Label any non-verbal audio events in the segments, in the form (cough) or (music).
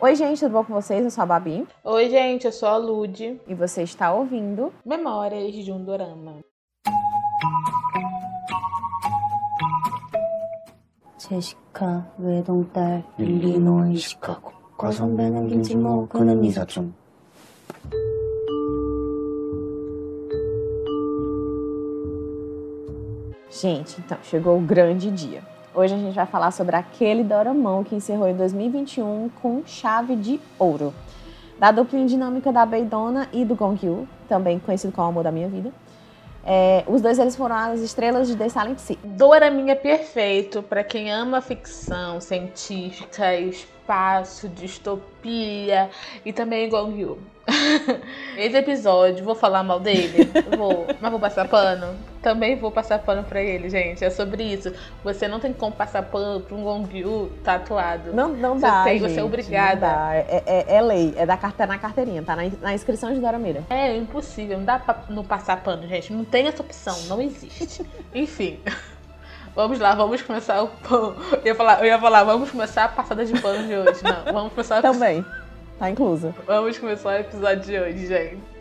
Oi, gente, tudo bom com vocês? Eu sou a Babi. Oi, gente, eu sou a Lud. E você está ouvindo Memórias de um Dorama. 제시카 외동딸 일리노 이시카고 과선배는 김치모 그는 이사촌 Gente, então, chegou o grande dia. Hoje a gente vai falar sobre aquele doramão que encerrou em 2021 com chave de ouro. Da dupla dinâmica da Beidona e do Gongyu, também conhecido como Amor da Minha Vida. É, os dois eles foram as estrelas de The Silent Sea. Doraminha perfeito para quem ama ficção científica, espaço, distopia e também Gongyu. (laughs) Esse episódio, vou falar mal dele? Vou, mas vou passar pano? Também vou passar pano pra ele, gente. É sobre isso. Você não tem como passar pano pra um Gongyu tatuado. Não, não Você dá, tem, gente, você é obrigada. não dá. É, é- é lei, é da carta na carteirinha, tá na, na inscrição de Doramira. É impossível, não dá pra não passar pano, gente. Não tem essa opção, não existe. (laughs) Enfim. Vamos lá, vamos começar o pão. Eu ia falar, eu ia falar vamos começar a passada de pano de hoje. Não, vamos começar Também, tá inclusa. Vamos começar o episódio de hoje, gente.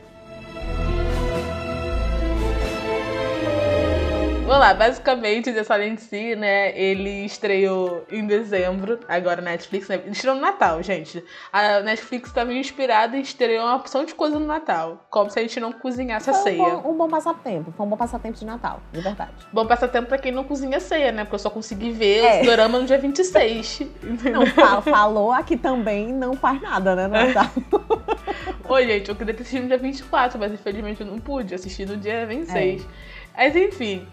Vamos lá, basicamente, The Silent Sea, né, ele estreou em dezembro, agora na Netflix, né, ele estreou no Natal, gente. A Netflix estava inspirada e estreou uma opção de coisa no Natal, como se a gente não cozinhasse a Foi um ceia. bom, um bom passatempo, foi um bom passatempo de Natal, de verdade. Bom passatempo pra quem não cozinha ceia, né, porque eu só consegui ver É. esse dorama no dia 26. (laughs) entendeu? Não, fa- falou aqui também não faz nada, né, no Natal. (laughs) Oi, gente, eu queria ter assistido no dia 24, mas infelizmente eu não pude assistir no dia 26. Mas enfim.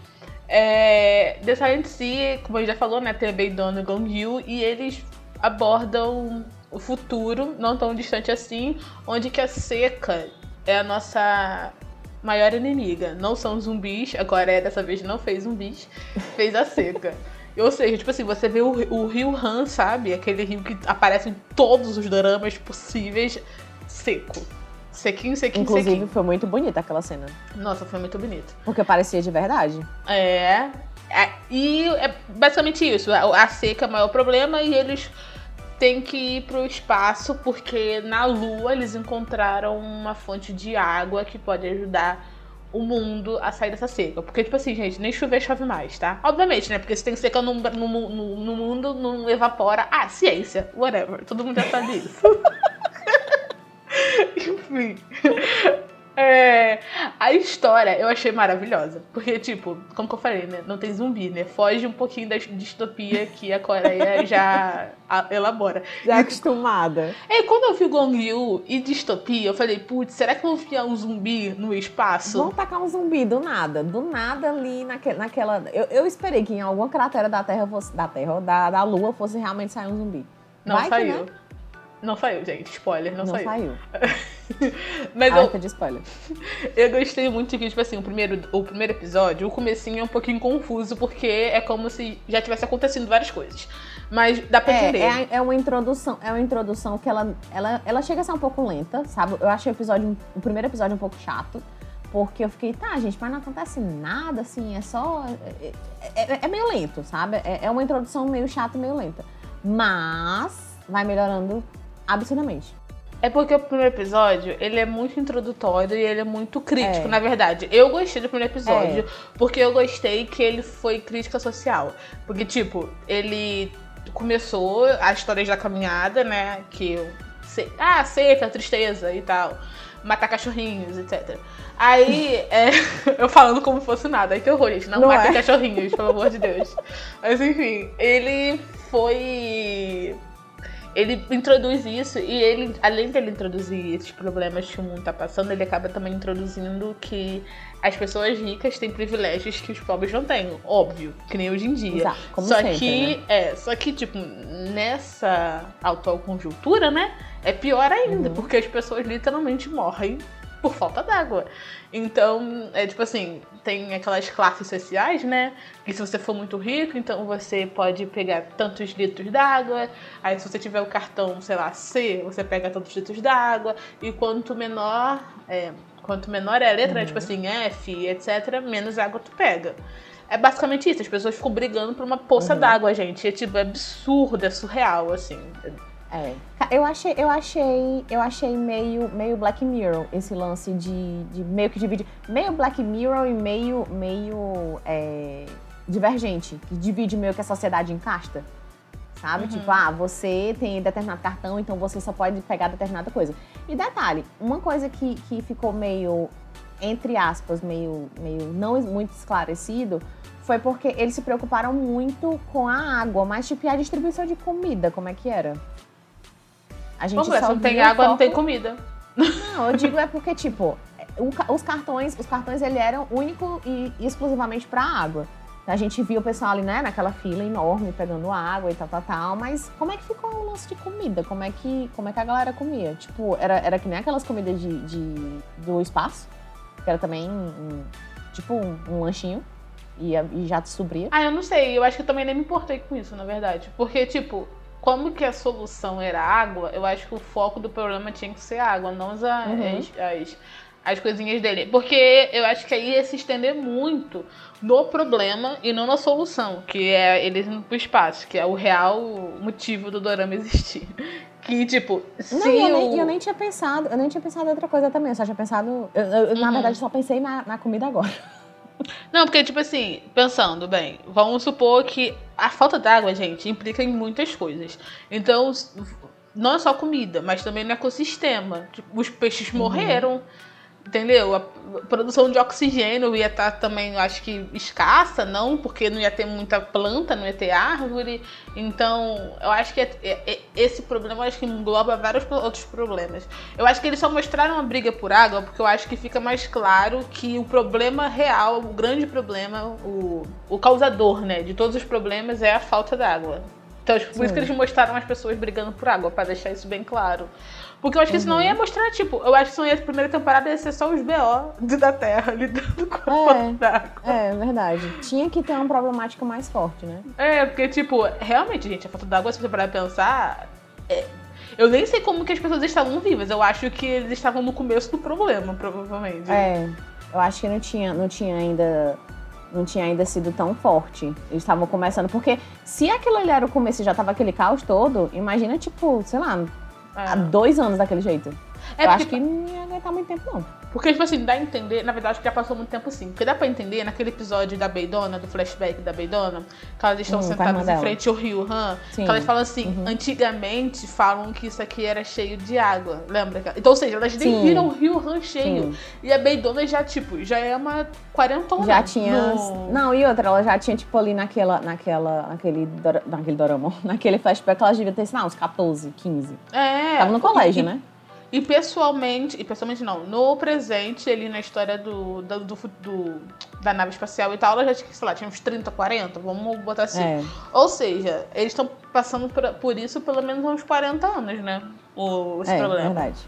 É, The Silent Sea, como a gente já falou, né? Tem a Beidon e o Gongyu e eles abordam o futuro, não tão distante assim, onde que a seca é a nossa maior inimiga. Não são zumbis, agora é dessa vez não fez zumbis, (laughs) fez a seca. Ou seja, tipo assim, você vê o, o rio Han, sabe? Aquele rio que aparece em todos os dramas possíveis, seco. Sequinho, sequinho, Inclusive, sequinho. foi muito bonita aquela cena. Nossa, foi muito bonito. Porque parecia de verdade. É. é, e é basicamente isso. A, a seca é o maior problema e eles têm que ir pro espaço porque na Lua eles encontraram uma fonte de água que pode ajudar o mundo a sair dessa seca. Porque, tipo assim, gente, nem chover chove mais, tá? Obviamente, né? Porque se tem seca no, no, no, no mundo, não evapora. Ah, ciência, whatever. Todo mundo já sabe isso. (laughs) Enfim. (laughs) É, a história eu achei maravilhosa. Porque, tipo, como que eu falei, né? Não tem zumbi, né? Foge um pouquinho da distopia que a Coreia já a- elabora. Já acostumada. E quando eu vi Gongyu e distopia, eu falei, putz, será que vou enfiar um zumbi no espaço? Vamos tacar um zumbi do nada. Do nada ali naque, naquela. Eu, eu esperei que em alguma cratera da Terra fosse. Da Terra, ou da, da Lua fosse realmente sair um zumbi. Não Vai que, saiu. né? Não saiu, gente. Spoiler, não, Não, saiu. saiu. (laughs) Mas eu, Alerta de spoiler. (laughs) Eu gostei muito que, tipo assim, o primeiro, o primeiro episódio, o comecinho é um pouquinho confuso, porque é como se já tivesse acontecendo várias coisas. Mas dá pra É, entender. é, é uma introdução, é uma introdução que ela, ela, ela chega a ser um pouco lenta, sabe? Eu achei o episódio, o primeiro episódio um pouco chato, porque eu fiquei, tá, gente, mas não acontece nada, assim, é só. É, é- é meio lento, sabe? É, é uma introdução meio chata e meio lenta. Mas vai melhorando absurdamente. É porque o primeiro episódio, ele é muito introdutório e ele é muito crítico, É. na verdade. Eu gostei do primeiro episódio, porque eu gostei que ele foi crítica social. Porque, tipo, ele começou a história da caminhada, né? Que eu. se- Ah, seca, tristeza e tal. Matar cachorrinhos, etc. Aí, (laughs) é, (laughs) eu falando como fosse nada. Aí que horror, gente. Não, Não matem é? cachorrinhos, pelo amor de Deus. (laughs) Mas enfim, ele foi ele introduz isso e ele, além dele introduzir esses problemas que o mundo tá passando, ele acaba também introduzindo que as pessoas ricas têm privilégios que os pobres não têm, óbvio, que nem hoje em dia. Exato, como só sempre, que né? é, só que tipo, nessa atual conjuntura, né, é pior ainda, Uhum. porque as pessoas literalmente morrem por falta d'água. Então, é tipo assim, tem aquelas classes sociais, né? Que se você for muito rico, então você pode pegar tantos litros d'água. Aí se você tiver o cartão, sei lá, C, você pega tantos litros d'água. E quanto menor, é, quanto menor é a letra, né, tipo assim, F, etc., menos água tu pega. É basicamente isso, as pessoas ficam brigando por uma poça Uhum. d'água, gente. É tipo, é absurdo, é surreal, assim. É. Eu achei, eu achei, eu achei meio, meio Black Mirror esse lance de, de meio que divide, meio Black Mirror e meio, meio é, divergente, que divide meio que a sociedade em casta. Sabe? Tipo, ah, você tem determinado cartão, então você só pode pegar determinada coisa. E detalhe, uma coisa que, que ficou meio, entre aspas, meio, meio não muito esclarecido, foi porque eles se preocuparam muito com a água, mas tipo, e a distribuição de comida, como é que era? A gente Vamos só se não tem água, não tem foco- comida. Não, eu digo é porque, tipo, os cartões, os cartões ele eram único e exclusivamente pra água. A gente via o pessoal ali, né, naquela fila enorme, pegando água e tal, tal, tal. Mas como é que ficou o lance de comida? Como é que, como é que a galera comia? Tipo, era, era que nem aquelas comidas de, de- do espaço, que era também, um- tipo, um, um lanchinho. E, e já te supria. Ah, eu não sei. Eu acho que eu também nem me importei com isso, na verdade. Porque, tipo, como que a solução era água, eu acho que o foco do problema tinha que ser água, não as, Uhum. as, as, as coisinhas dele. Porque eu acho que aí ia se estender muito no problema e não na solução, que é eles indo pro espaço, que é o real motivo do dorama existir. (laughs) Que, tipo, se Não, e eu, o... nem, eu nem tinha pensado, eu nem tinha pensado em outra coisa também. Eu só tinha pensado. eu- eu- eu, Na Uhum. verdade, só pensei na, na comida agora. Não, porque, tipo assim, pensando bem, vamos supor que a falta d'água, gente, implica em muitas coisas. Então, não é só comida, mas também no ecossistema. Tipo, os peixes morreram, entendeu? A produção de oxigênio ia estar também, eu acho que, escassa, não, porque não ia ter muita planta, não ia ter árvore. Então, eu acho que é- é- é- esse problema acho que engloba vários outros problemas. Eu acho que eles só mostraram a briga por água porque eu acho que fica mais claro que o problema real, o grande problema, o, o causador, né, de todos os problemas é a falta d'água. Então, acho que por isso que eles mostraram as pessoas brigando por água, pra deixar isso bem claro. Porque eu acho que senão Uhum. ia mostrar, tipo, eu acho que senão ia, a primeira temporada ia ser só os BO da Terra (laughs) lidando com a É. falta d'água. É, verdade. Tinha que ter uma problemática mais forte, né? É, porque, tipo, realmente, gente, a falta d'água, se você parar pra pensar. é- Eu nem sei como que as pessoas estavam vivas. Eu acho que eles estavam no começo do problema, provavelmente. É, eu acho que não tinha, não tinha ainda. Não tinha ainda sido tão forte. Eles estavam começando. Porque se aquilo ali era o começo e já tava aquele caos todo, imagina, tipo, sei lá, há dois anos daquele jeito. É eu porque, acho que não ia aguentar muito tempo, não. Porque, tipo assim, dá a entender. Na verdade, acho que já passou muito tempo sim. Porque dá pra entender naquele episódio da Beidona, do flashback da Beidona, que elas estão Hum, sentadas em frente ao rio Han. Sim. Que elas falam assim, Uhum. antigamente falam que isso aqui era cheio de água. Lembra? Então, ou seja, elas nem Sim. viram o rio Han cheio. Sim. E a Beidona já, tipo, já é uma quarentona. Já tinha. no- Não, e outra, ela já tinha, tipo, ali naquela. naquela naquele, naquele dorama, (laughs) naquele flashback, ela devia ter, sei lá, uns 14, 15. É. Tava no colégio, e, né? E pessoalmente, e pessoalmente não, no presente, ali na história do, do, do, do- da nave espacial e tal, ela já tinha, sei lá, tinha uns 30, 40, vamos botar assim. É. Ou seja, eles estão passando por, por isso pelo menos uns 40 anos, né? O, esse É, problema. verdade.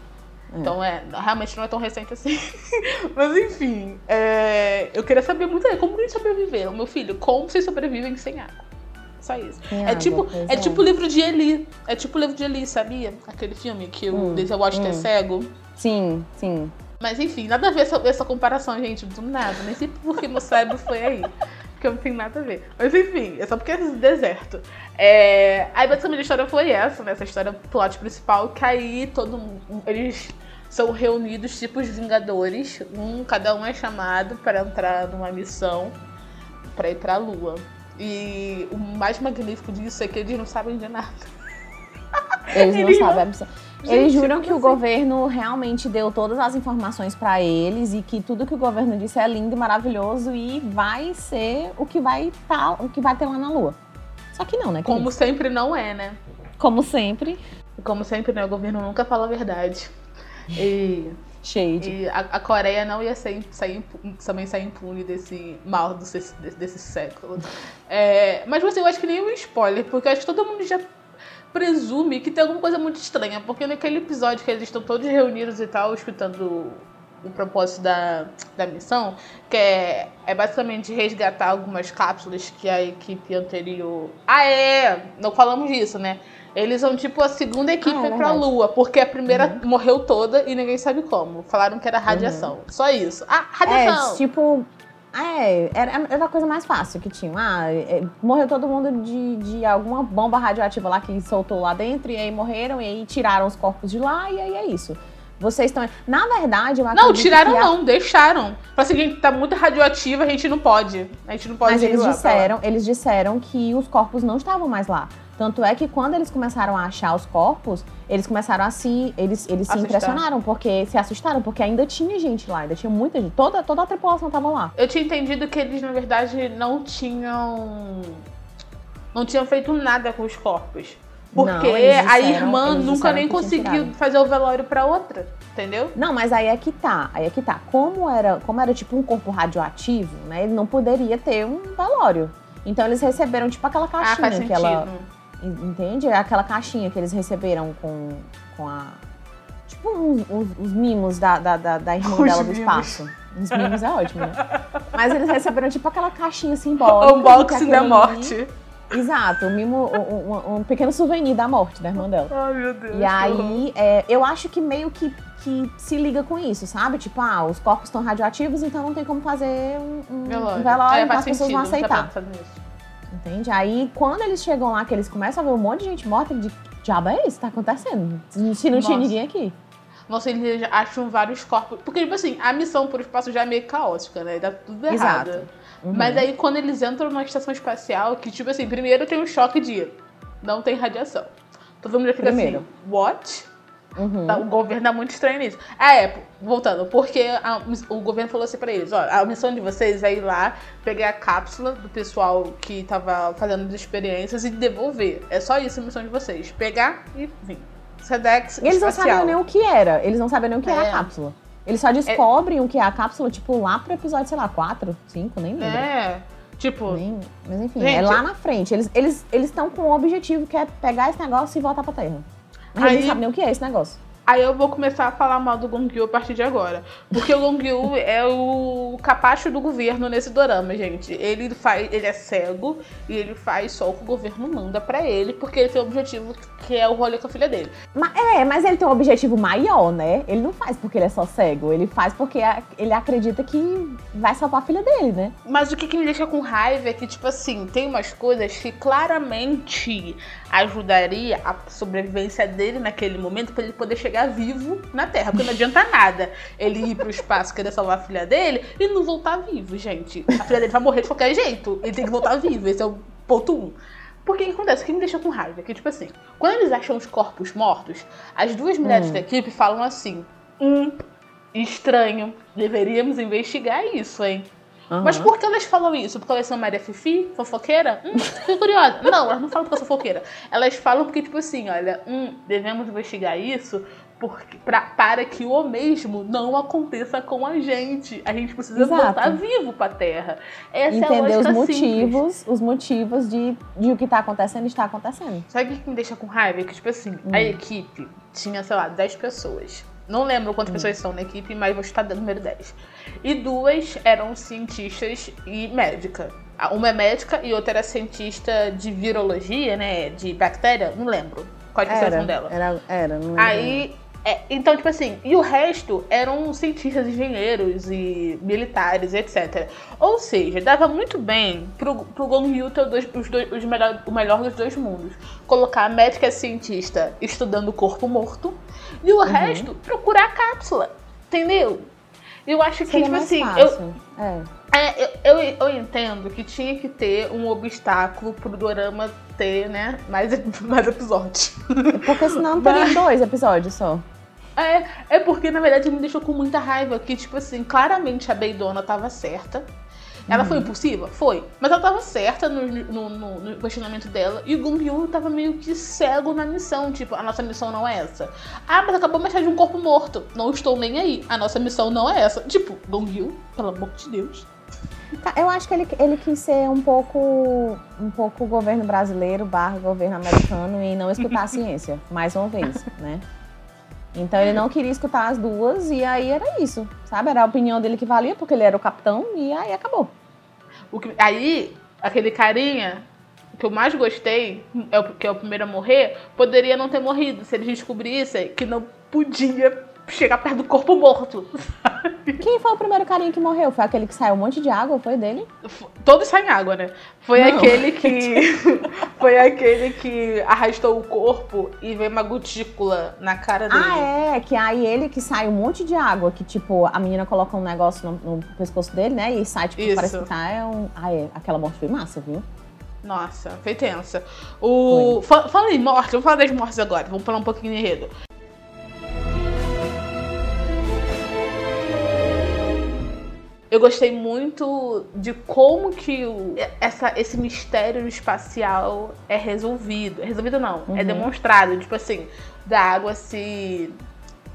Então é, realmente não é tão recente assim. (laughs) Mas enfim, é, eu queria saber muito aí, como eles sobreviveram? Meu filho, como vocês sobrevivem sem água? Só isso. É água, tipo, pois é tipo o livro de Eli. É tipo o livro de Eli, sabia? Aquele filme que o Hum, Denzel Washington é hum. cego. Sim, sim. Mas enfim, nada a ver essa, essa comparação, gente, do nada. Nem sei por que meu cérebro foi aí. Porque não tem nada a ver. Mas enfim, é só porque é deserto. É... Aí basicamente a história foi essa, né? Essa história plot principal, que aí todo mundo. Eles são reunidos, tipo os Vingadores. Um, cada um é chamado para entrar numa missão para ir pra Lua. E o mais magnífico disso é que eles não sabem de nada. Eles não (laughs) Eles não- sabem. abs- Eles Gente, juram que o governo realmente deu todas as informações pra eles e que tudo que o governo disse é lindo e maravilhoso e vai ser o que vai tá, o que vai ter lá na Lua. Só que não, né? Como sempre, não é, né? Como sempre, Como sempre, né? O governo nunca fala a verdade. E shade. E a, a Coreia não ia sair, sair, também sair impune desse mal do, desse, desse século. É, mas assim, eu acho que nem um spoiler, porque eu acho que todo mundo já presume que tem alguma coisa muito estranha. Porque naquele episódio que eles estão todos reunidos e tal, escutando o propósito da, da missão, que é, é basicamente resgatar algumas cápsulas que a equipe anterior. Ah, é! Não falamos disso, né? Eles são tipo a segunda equipe Ah, é pra. Lua, porque a primeira morreu toda e ninguém sabe como. Falaram que era radiação. Só isso. Ah, radiação! É, tipo, É, era, era a coisa mais fácil que tinha. Ah, é, morreu todo mundo de, de alguma bomba radioativa lá que soltou lá dentro, e aí morreram, e aí tiraram os corpos de lá, e aí é isso. Vocês estão. Na verdade, eu Não, tiraram a- não, deixaram. Fala assim, gente, tá muito radioativa, a gente não pode. A gente não pode Mas eles disseram, eles disseram que os corpos não estavam mais lá. Tanto é que quando eles começaram a achar os corpos, eles começaram a se. Eles, eles se impressionaram, porque se assustaram, porque ainda tinha gente lá, ainda tinha muita gente. Toda, toda a tripulação tava lá. Eu tinha entendido que eles, na verdade, não tinham. Não tinham feito nada com os corpos. Porque Não, eles a disseram- irmã nunca disseram nem conseguiu fazer o velório pra outra. Entendeu? Não, mas aí é que tá. Aí é que tá. Como era, como era tipo um corpo radioativo, né? Ele não poderia ter um velório. Então eles receberam tipo aquela Ah, caixinha faz que ela. Entende? É aquela caixinha que eles receberam com, com a. Tipo uns, uns- os mimos da, da, da, da irmã (laughs) Os dela do mimos. espaço. Os mimos é ótimo, né? Mas eles receberam tipo aquela caixinha simbólica. O unboxing da morte. ali- Exato, um mimo, um, um- pequeno souvenir da morte da irmã dela. Ai, meu Deus. E aí, é, eu acho que meio que, que se liga com isso, sabe? Tipo, ah, os corpos estão radioativos, então não tem como fazer um, um Velório. um velório, É, então faz as pessoas sentido, vão não aceitar. nisso. Entende? Aí, quando eles chegam lá, que eles começam a ver um monte de gente morta, de que diabo é isso? Tá acontecendo? Se não tinha Nossa. ninguém aqui. Nossa, eles acham vários corpos. Porque, tipo assim, a missão por espaço já é meio caótica, né? Dá tudo errado. Exato. Uhum. Mas aí quando eles entram na estação espacial, que tipo assim, primeiro tem um choque de não tem radiação. Todo mundo já fica Primeiro. assim, what? Uhum. Tá, o governo dá muito estranho nisso. Ah, é, voltando, porque a- o governo falou assim pra eles, ó, a missão de vocês é ir lá, pegar a cápsula do pessoal que tava fazendo as experiências e devolver. É só isso a missão de vocês. Pegar e vir. Sedex E eles não espacial. sabiam nem o que era. Eles não sabiam nem o que era É. a cápsula. Eles só descobrem o que é a cápsula, tipo, lá pro episódio, sei lá, 4, 5, nem lembro. É, tipo, Nem- mas enfim, Gente, é lá na frente. Eles estão eles, eles com um objetivo que é pegar esse negócio e voltar pra Terra. Mas Aí- não sabem nem o que é esse negócio. Aí eu vou começar a falar mal do Gongyu a partir de agora. Porque o Gongyu (laughs) é o capacho do governo nesse dorama, gente. Ele faz, ele é cego e ele faz só o que o governo manda pra ele, porque ele tem um objetivo que é o rolê com a filha dele. Ma- é, mas ele tem um objetivo maior, né? Ele não faz porque ele é só cego. Ele faz porque ele acredita que vai salvar a filha dele, né? Mas o que, que me deixa com raiva é que, tipo assim, tem umas coisas que claramente ajudaria a sobrevivência dele naquele momento pra ele poder chegar vivo na Terra. Porque não adianta nada ele ir pro espaço querer salvar a filha dele e não voltar vivo, gente. A filha dele vai morrer de qualquer jeito. Ele tem que voltar vivo. Esse é o ponto um. Porque o que acontece? O que me deixa com raiva é que, tipo assim, quando eles acham os corpos mortos, as duas mulheres Hum. da equipe falam assim: hum, estranho, deveríamos investigar isso, hein? Mas por que elas falam isso? Porque elas são Maria Fifi? Fofoqueira? Hum, fiquei curiosa. (laughs) Não, elas não falam porque eu sou fofoqueira. Elas falam porque, tipo assim, olha, hum, devemos investigar isso porque, pra, para que o mesmo não aconteça com a gente. A gente precisa Exato. voltar vivo pra Terra. Essa é a Entender os lógica simples. motivos, os motivos de, de o que tá acontecendo está acontecendo. Sabe o que me deixa com raiva? É que, tipo assim, a equipe tinha, sei lá, 10 pessoas. Não lembro quantas pessoas são na equipe, mas vou chutar do número 10. E duas eram cientistas e médica. Uma é médica e outra era cientista de virologia, né? De bactéria, não lembro qual é a especialização dela. era, era. Não lembro. Aí, é, então, tipo assim, e o resto eram cientistas, engenheiros e militares, etc. Ou seja, dava muito bem pro, pro Gong Yu ter os dois- os dois- os melhor, o melhor dos dois mundos. Colocar a médica cientista estudando o corpo morto e Uhum. o resto procurar a cápsula. Entendeu? Eu acho que, Seria tipo mais assim, eu, fácil. É. é, eu, eu, eu entendo que tinha que ter um obstáculo pro Dorama ter, né, mais, (laughs) mais episódios. Porque senão teria Mas- dois episódios só. É, é porque, na verdade, me deixou com muita raiva que, tipo assim, claramente a Beidona tava certa. Ela Uhum. foi impulsiva? Foi. Mas ela tava certa no, no, no- no questionamento dela. E o Gong tava meio que cego na missão. Tipo, a nossa missão não é essa. Ah, mas acabou de achar de um corpo morto. Não estou nem aí. A nossa missão não é essa. Tipo, Gong pelo amor de Deus. Tá, Eu acho que ele, ele quis ser um pouco um pouco governo brasileiro barra governo americano e não escutar a (laughs) ciência, mais uma vez, né? Então ele não queria escutar as duas e aí era isso, sabe? Era a opinião dele que valia, porque ele era o capitão e aí acabou. Que- aí, aquele carinha que eu mais gostei, é o, que é o primeiro a morrer, poderia não ter morrido se eles descobrissem que não podia chegar perto do corpo morto. Quem foi o primeiro carinha que morreu? Foi aquele que saiu um monte de água? Foi dele? Todos saem água, né? Foi Não. aquele que. (laughs) (laughs) foi aquele que arrastou o corpo e veio uma gotícula na cara dele. Ah, é. Que aí ele que sai um monte de água. Que, tipo, a menina coloca um negócio no, no pescoço dele, né? E sai, tipo, Isso. parece que tá. É um... Ah, é. Aquela morte foi massa, viu? Nossa, foi tensa. O... Fa- Fala em morte, vamos falar das mortes agora. Vamos falar um pouquinho de enredo. Eu gostei muito de como que o- essa, esse mistério espacial é resolvido. É resolvido não, é Uhum. demonstrado. Tipo assim, da água se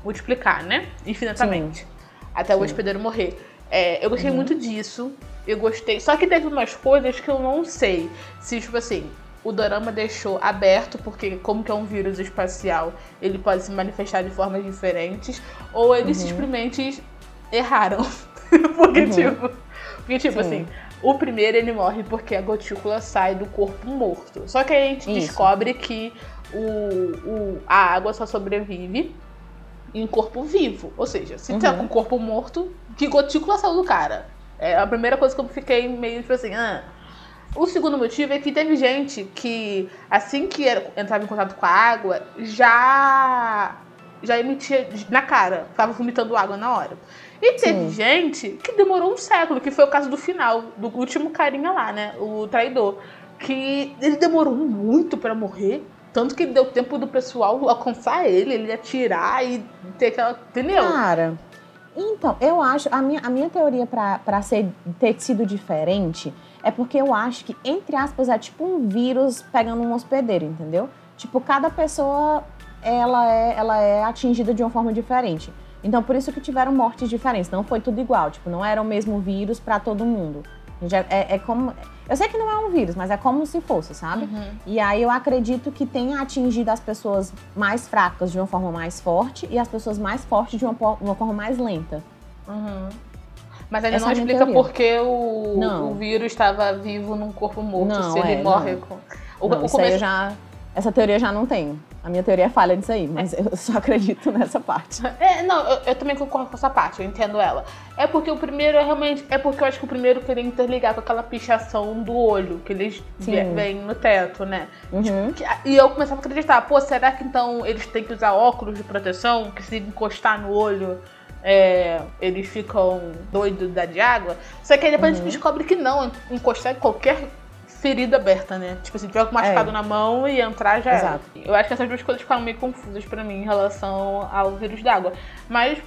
multiplicar, né? Infinitamente. Até o Sim. hospedeiro morrer. É, eu gostei Uhum. muito disso. Eu gostei. Só que teve umas coisas que eu não sei. Se, tipo assim, o Dorama deixou aberto, porque como que é um vírus espacial, ele pode se manifestar de formas diferentes. Ou eles Uhum. simplesmente erraram. (laughs) porque, Uhum. tipo. Porque, tipo Sim. assim, o primeiro ele morre porque a gotícula sai do corpo morto. Só que aí a gente Isso. descobre que o, o- a água só sobrevive em corpo vivo. Ou seja, se tá Uhum. com o corpo morto, que gotícula saiu do cara? É a primeira coisa que eu fiquei meio tipo assim, ah. O segundo motivo é que teve gente que, assim que era- entrava em contato com a água, já já emitia na cara, ficava vomitando água na hora. E teve Sim. gente que demorou um século, que foi o caso do final, do último carinha lá, né? O traidor. Que ele demorou muito pra morrer. Tanto que deu tempo do pessoal alcançar ele, ele atirar e ter aquela. Entendeu? Cara, então, eu acho. A minha, a minha teoria ser, ter sido diferente é porque eu acho que, entre aspas, é tipo um vírus pegando um hospedeiro, entendeu? Tipo, cada pessoa ela é, ela é atingida de uma forma diferente. Então, por isso que tiveram mortes diferentes. Não foi tudo igual. Tipo, não era o mesmo vírus pra todo mundo. É, é como. Eu sei que não é um vírus, mas é como se fosse, sabe? Uhum. E aí eu acredito que tenha atingido as pessoas mais fracas de uma forma mais forte e as pessoas mais fortes de uma, uma forma mais lenta. Uhum. Mas ele Essa não é explica teoria. por que o, o vírus estava vivo num corpo morto, Não, se ele é, morre não. com. O, Não, o isso aí começo- já. Essa teoria eu já não tenho. A minha teoria é falha disso aí, mas eu só acredito nessa parte. É, não, eu, eu também concordo com essa parte, eu entendo ela. É porque o primeiro é realmente. É porque eu acho que o primeiro queria interligar com aquela pichação do olho que eles veem no teto, né? Uhum. Que- E eu começava a acreditar, pô, será que então eles têm que usar óculos de proteção? Que se encostar no olho, é, eles ficam doidos da de água? Só que aí depois a Uhum. gente descobre que não, encostar em qualquer ferida aberta, né? Tipo, se tiver com machucado É. na mão e entrar já. Exato. Eu acho que essas duas coisas ficaram meio confusas pra mim em relação ao vírus d'água. Mas.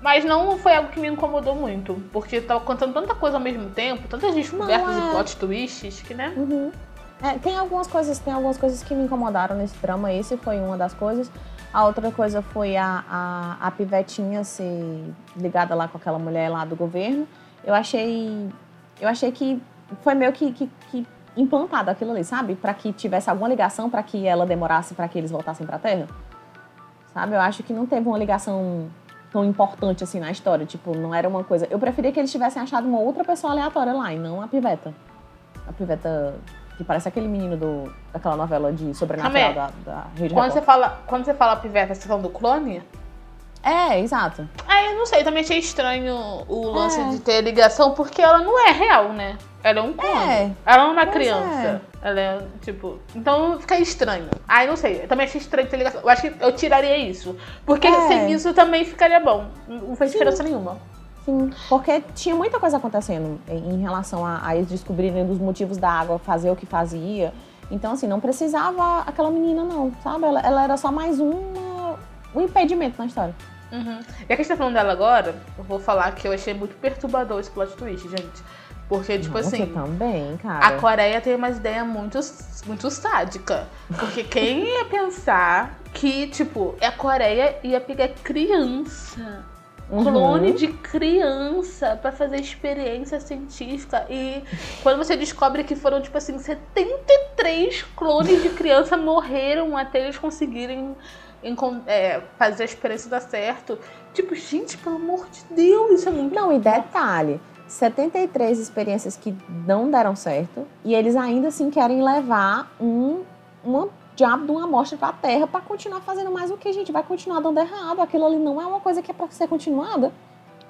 Mas não foi algo que me incomodou muito. Porque tava contando tanta coisa ao mesmo tempo, tantas descobertas é. e plot twists que, né? Uhum. É, tem algumas coisas, tem algumas coisas que me incomodaram nesse drama. Esse foi uma das coisas. A outra coisa foi a, a, a pivetinha ser ligada lá com aquela mulher lá do governo. Eu achei. Eu achei que foi meio que, que implantado aquilo ali, sabe? Pra que tivesse alguma ligação pra que ela demorasse pra que eles voltassem pra Terra. Sabe? Eu acho que não teve uma ligação tão importante assim na história. Tipo, não era uma coisa. Eu preferia que eles tivessem achado uma outra pessoa aleatória lá e não a piveta. A piveta que parece aquele menino do, daquela novela de sobrenatural da, Calma da Rede Quando você, Record. fala, quando você fala piveta, você tá falando do clone? É, exato. Ah, eu não sei, também achei estranho o lance É. de ter ligação, porque ela não é real, né? Ela é um clone. É. Ela é uma Pois criança. Ela é, tipo. Então fica estranho. Ah, eu não sei. Eu também achei estranho ter ligação. Eu acho que eu tiraria isso. Porque É. sem isso também ficaria bom. Não fez Sim. diferença nenhuma. Sim, porque tinha muita coisa acontecendo em relação a, a eles descobrirem dos motivos da água fazer o que fazia. Então, assim, não precisava aquela menina, não, sabe? Ela, ela era só mais uma, um impedimento na história. Uhum. Já que a gente tá falando dela agora, eu vou falar que eu achei muito perturbador esse plot twist, gente. Porque, tipo Nossa, assim. também, cara. A Coreia tem umas ideias muito, muito sádica. Porque quem ia pensar que, tipo, a Coreia ia pegar criança, Uhum. clone de criança, pra fazer experiência científica. E quando você descobre que foram, tipo assim, 73 clones de criança morreram até eles conseguirem é, fazer a experiência dar certo. Tipo, gente, pelo amor de Deus, isso é muito. Não, e detalhe, 73 experiências que não deram certo e eles ainda assim querem levar um uma diabo de uma amostra pra terra pra continuar fazendo mais o que, gente? Vai continuar dando errado. Aquilo ali não é uma coisa que é pra ser continuada.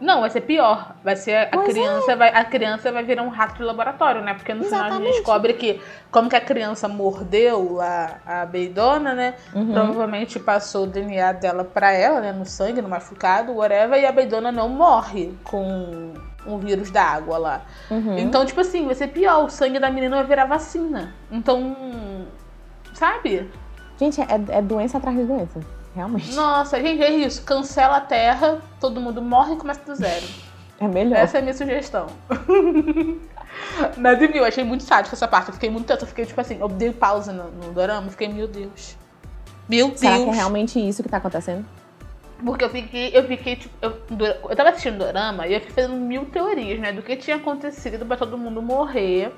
Não, vai ser pior. Vai ser a Pois é. criança, vai, a criança vai virar um rato de laboratório, né? Porque no final a gente Exatamente. descobre que como que a criança mordeu a, a beidona, né? Uhum. Provavelmente passou o DNA dela pra ela, né? No sangue, no machucado, whatever, e a beidona não morre com o vírus da água lá. Uhum. Então, tipo assim, vai ser pior. O sangue da menina vai virar vacina. Então, sabe? Gente, é, é doença atrás de doença. Realmente. Nossa, gente, é isso. Cancela a Terra, todo mundo morre e começa do zero. É melhor. Essa é a minha sugestão. (laughs) Mas enfim, eu achei muito sádico essa parte. Eu fiquei muito tensa. Eu fiquei, tipo assim, eu dei pausa no, no dorama. Fiquei, meu Deus. Meu Será Deus. que é realmente isso que tá acontecendo? Porque eu fiquei, eu fiquei, tipo, eu, eu tava assistindo Dorama e eu fiquei fazendo mil teorias, né? Do que tinha acontecido pra todo mundo morrer.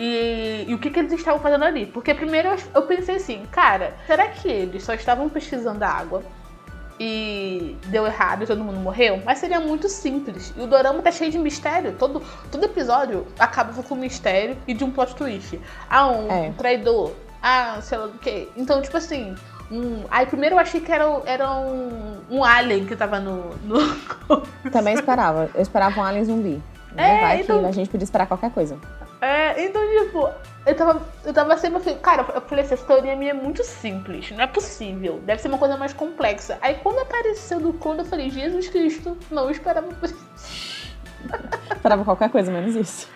E, e o que, que eles estavam fazendo ali. Porque primeiro eu, eu pensei assim, cara, será que eles só estavam pesquisando a água e deu errado e todo mundo morreu? Mas seria muito simples. E o Dorama tá cheio de mistério. Todo, todo episódio acaba com um mistério e de um plot twist. Ah, um É. traidor. Ah, sei lá do que. Então, tipo assim, um. Aí primeiro eu achei que era, era um, um alien que tava no. no... (laughs) Também esperava. Eu esperava um alien zumbi. É, É, vai então- que a gente podia esperar qualquer coisa. É, então, tipo, eu tava, eu tava sempre assim, cara, eu falei assim, essa teoria minha é muito simples, não é possível, deve ser uma coisa mais complexa. Aí quando apareceu do conto, eu falei, Jesus Cristo, não esperava por isso. (laughs) Esperava qualquer coisa menos isso.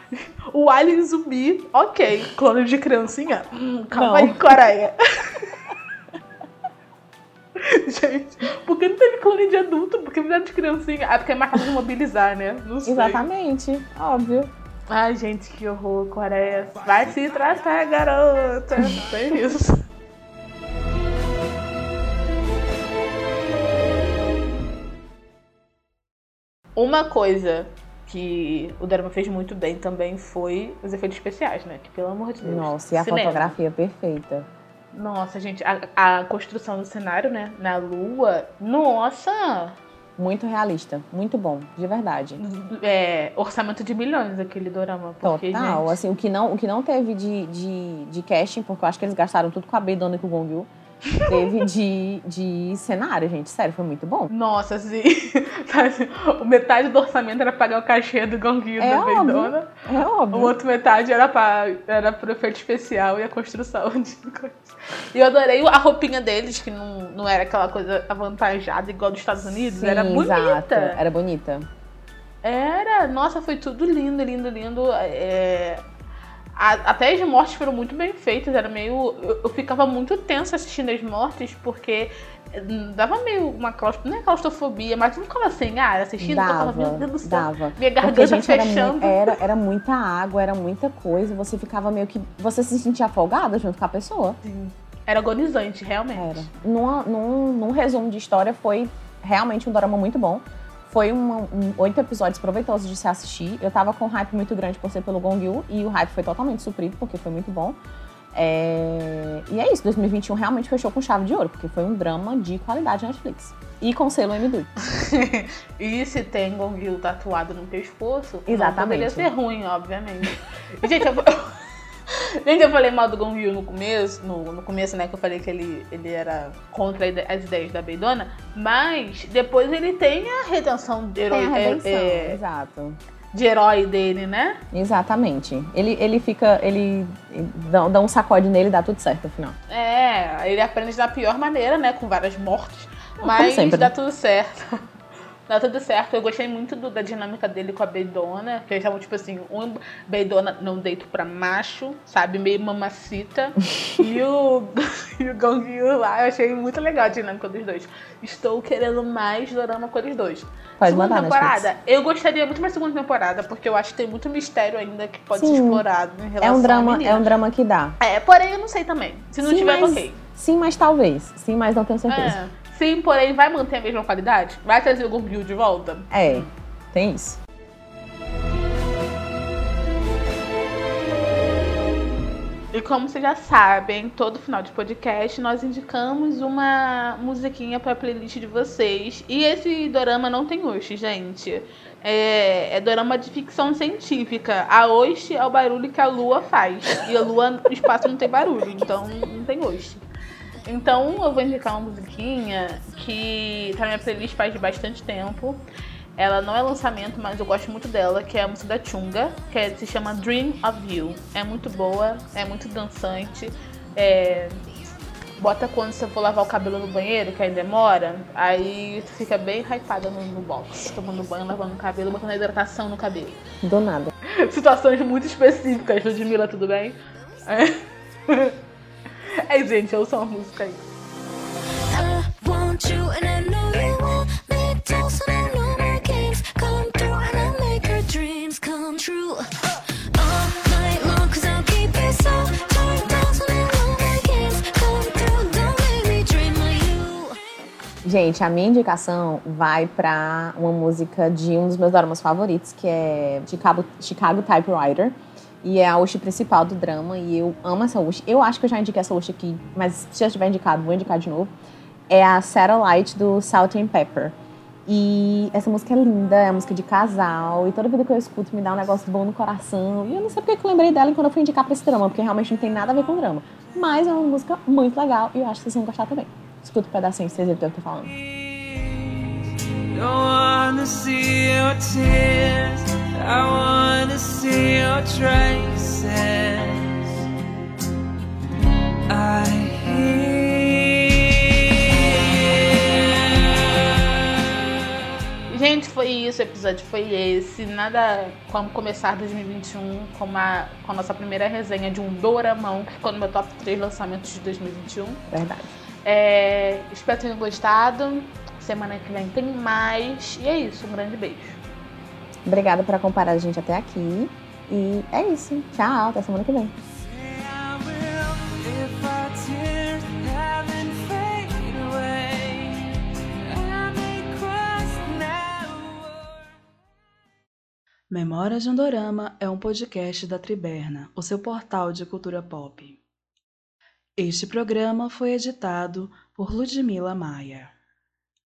O alien zumbi, ok, clone de criancinha, hum, calma Não. aí, Coreia. (laughs) Gente, por que não teve clone de adulto? Por que fizeram de criancinha? Ah, porque é fácil de mobilizar, né? Não sei. Exatamente. Óbvio. Ai, gente, que horror, Coreia. Vai se tratar, garota. Tem isso. Uma coisa que o Dorama fez muito bem também foi os efeitos especiais, né? Que pelo amor de Deus. Nossa, e a cinema. fotografia perfeita. Nossa, gente, a, a construção do cenário, né? Na lua. Nossa! Muito realista. Muito bom, de verdade. É, orçamento de milhões aquele dorama. Porque, Total. gente, Assim, o que não, o que não teve de, de, de casting, porque eu acho que eles gastaram tudo com a Beidona e com o Gongyu, teve de, de cenário, gente. Sério, foi muito bom. Nossa, sim. Sabe, (laughs) o metade do orçamento era pagar o cachê do Gonguinho É da óbvio. Beidona. É O óbvio. outro metade era, pra, era pro efeito especial e a construção (laughs) de coisas. E eu adorei a roupinha deles, que não, não era aquela coisa avantajada igual dos Estados Unidos. Sim, era bonita. Exato. Era bonita. Era, nossa, foi tudo lindo, lindo, lindo. É, a- até as mortes foram muito bem feitas. Era meio. Eu, eu ficava muito tensa assistindo as mortes, porque hum, dava meio uma claustro, não é claustrofobia, mas não ficava assim, ah, assistindo, ficava, meu Dava, Deus do céu. dava. Minha garganta fechando. era, era muita água, era muita coisa. Você ficava meio que. Você se sentia afogada junto com a pessoa. Era agonizante, realmente. Era. Numa- num, num resumo de história, foi realmente um dorama muito bom. Foi uma- um oito episódios proveitosos de se assistir. Eu tava com um hype muito grande por ser pelo Gongyu e o hype foi totalmente suprido, porque foi muito bom. É, E é isso, 2021 realmente fechou com chave de ouro, porque foi um drama de qualidade Netflix. E com selo MD. (laughs) E se tem Gongil tatuado no pescoço, não Exatamente. poderia ser ruim, obviamente. Gente, eu... (laughs) (laughs) Gente, eu falei mal do Gongil no começo, no, no começo, né, que eu falei que ele, ele era contra as ideias da Beidona, mas depois ele tem a redenção de herói, Tem a redenção, é- é, exato. de herói dele, né? Exatamente. Ele, ele fica. Ele dá, dá um sacode nele e dá tudo certo no final. É, ele aprende da pior maneira, né, com várias mortes, mas sempre, dá né? tudo certo. Dá tudo certo. Eu gostei muito do- da dinâmica dele com a Beidona. Que eles estavam, tipo assim, um Beidona não deito pra macho, sabe? Meio mamacita. (laughs) e o, e o Gongyu lá, eu achei muito legal a dinâmica dos dois. Estou querendo mais dorama com eles dois. Pode segunda mandar, temporada, eu gostaria muito mais segunda temporada, porque eu acho que tem muito mistério ainda que pode ser Sim. explorado em relação É um drama, é um drama que dá. É, porém eu não sei também. Se não Sim, tiver, mas- ok. Sim, mas talvez. Sim, mas não tenho certeza. É. Sim, porém vai manter a mesma qualidade? Vai trazer o Gongyu de volta? É, tem isso. E como vocês já sabem, todo final de podcast nós indicamos uma musiquinha pra playlist de vocês. E esse dorama não tem oshi, gente. É, é dorama de ficção científica. A oshi é o barulho que a lua faz. E a lua no espaço não tem barulho, então não tem oshi. Então eu vou indicar uma musiquinha que tá na minha playlist faz bastante tempo. Ela não é lançamento, mas eu gosto muito dela, que é a música da Chunga, que é, se chama Dream of You. É muito boa, é muito dançante. É... Bota quando você for lavar o cabelo no banheiro, que aí demora, aí tu fica bem hypada no, no box, tomando banho, lavando o cabelo, botando hidratação no cabelo. Do nada. (laughs) Situações muito específicas, Ludmilla, tudo bem? É, (laughs) é gente, ouçam a música aí. Gente, a minha indicação vai pra uma música de um dos meus dramas favoritos, que é Chicago, Chicago Typewriter. E é a Uchi principal do drama, e eu amo essa Uchi. Eu acho que eu já indiquei essa Uchi aqui, mas se eu tiver indicado, vou indicar de novo. É a Satellite do Salt and Pepper. E essa música é linda, é uma música de casal, e toda vida que eu escuto me dá um negócio bom no coração. E eu não sei porque que eu lembrei dela quando eu fui indicar pra esse drama, porque realmente não tem nada a ver com drama. Mas é uma música muito legal e eu acho que vocês vão gostar também. Escuta um pedacinho vocês verem o que eu tô falando. Don't wanna see your tears. I wanna see your traces. I hear. Gente, foi isso, o episódio foi esse. Nada como começar 2021 com, uma, com a nossa primeira resenha de um Doramão, que ficou no meu top 3 lançamentos de 2021. Verdade. É, espero que tenham gostado. Semana que vem tem mais. E é isso, um grande beijo. Obrigada por acompanhar a gente até aqui. E é isso. Tchau, até semana que vem. Memórias de um Dorama é um podcast da Triberna, o seu portal de cultura pop. Este programa foi editado por Ludmila Maia.